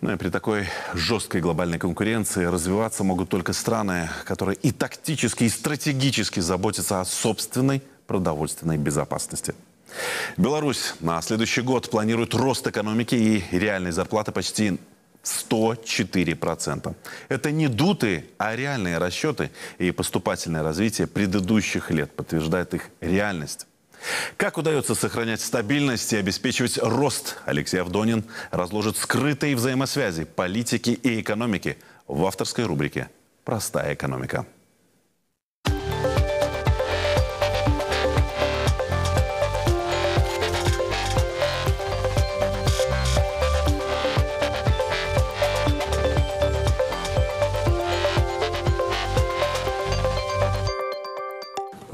Ну и при такой жесткой глобальной конкуренции развиваться могут только страны, которые и тактически, и стратегически заботятся о собственной продовольственной безопасности. Беларусь на следующий год планирует рост экономики и реальной зарплаты почти 104%. Это не дутые, а реальные расчеты и поступательное развитие предыдущих лет подтверждает их реальность. Как удается сохранять стабильность и обеспечивать рост, Алексей Авдонин разложит скрытые взаимосвязи политики и экономики в авторской рубрике «Простая экономика».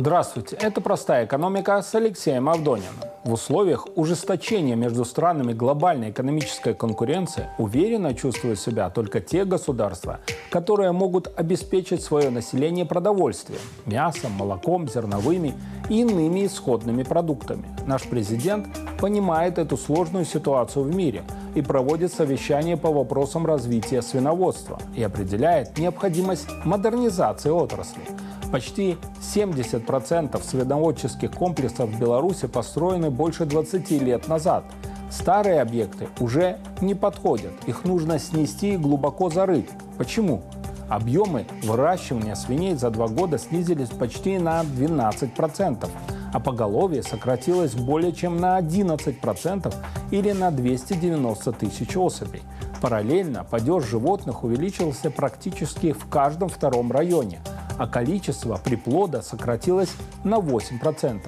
Здравствуйте, это «Простая экономика» с Алексеем Авдониным. В условиях ужесточения между странами глобальной экономической конкуренции уверенно чувствуют себя только те государства, которые могут обеспечить свое население продовольствием – мясом, молоком, зерновыми и иными исходными продуктами. Наш президент понимает эту сложную ситуацию в мире и проводит совещание по вопросам развития свиноводства и определяет необходимость модернизации отрасли – Почти 70% свиноводческих комплексов в Беларуси построены больше 20 лет назад. Старые объекты уже не подходят. Их нужно снести и глубоко зарыть. Почему? Объемы выращивания свиней за два года снизились почти на 12%, а поголовье сократилось более чем на 11% или на 290 тысяч особей. Параллельно падеж животных увеличился практически в каждом втором районе – а количество приплода сократилось на 8%.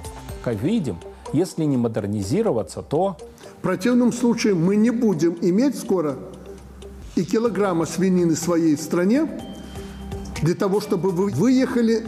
Как видим, если не модернизироваться, то... В противном случае мы не будем иметь скоро и килограмма свинины в своей стране для того, чтобы вы выехали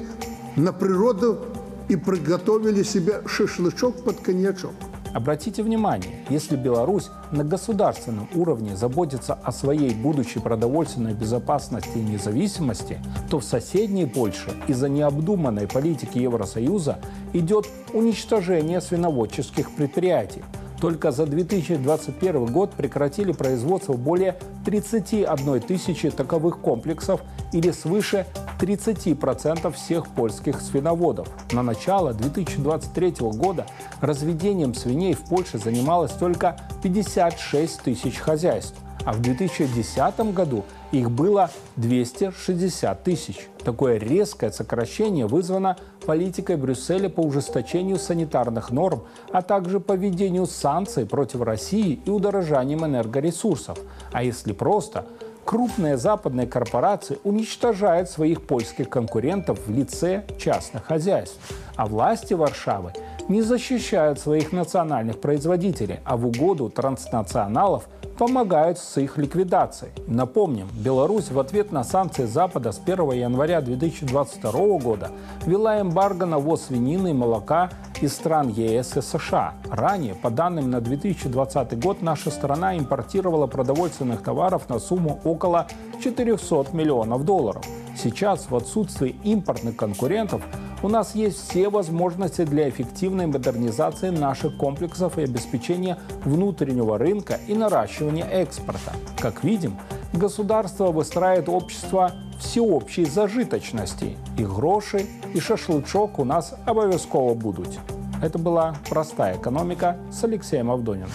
на природу и приготовили себе шашлычок под коньячок. Обратите внимание, если Беларусь на государственном уровне заботится о своей будущей продовольственной безопасности и независимости, то в соседней Польше из-за необдуманной политики Евросоюза идет уничтожение свиноводческих предприятий. Только за 2021 год прекратили производство более 31 тысячи таковых комплексов или свыше 30% всех польских свиноводов. На начало 2023 года разведением свиней в Польше занималось только 56 тысяч хозяйств, а в 2010 году их было 260 тысяч. Такое резкое сокращение вызвано политикой Брюсселя по ужесточению санитарных норм, а также по введению санкций против России и удорожанием энергоресурсов. А если просто – крупные западные корпорации уничтожают своих польских конкурентов в лице частных хозяйств, а власти Варшавы не защищают своих национальных производителей, а в угоду транснационалов помогают с их ликвидацией. Напомним, Беларусь в ответ на санкции Запада с 1 января 2022 года ввела эмбарго на ввоз свинины и молока из стран ЕС и США. Ранее, по данным на 2020 год, наша страна импортировала продовольственных товаров на сумму около 400 миллионов долларов. Сейчас, в отсутствии импортных конкурентов, у нас есть все возможности для эффективной модернизации наших комплексов и обеспечения внутреннего рынка и наращивания экспорта. Как видим, государство выстраивает общество всеобщей зажиточности. И гроши, и шашлычок у нас обовязково будут. Это была «Простая экономика» с Алексеем Авдониным.